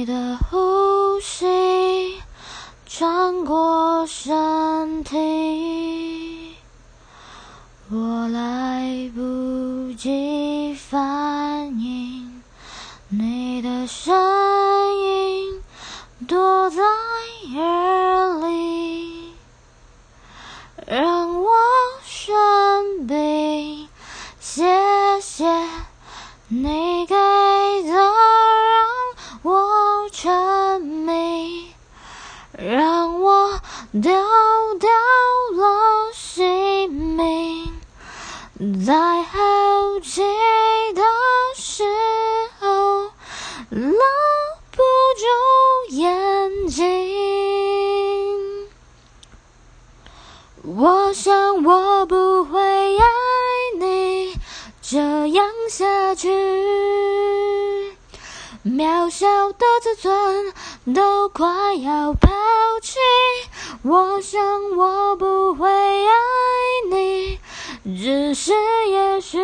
你的呼吸穿过身体，我来不及反应，你的声音躲在耳里，让我生病。谢谢你沉迷，让我丢掉了性命，在好奇的时候搂不住眼睛。我想我不会爱你这样下去，渺小的自尊都快要抛弃。我想我不会爱你，只是也许。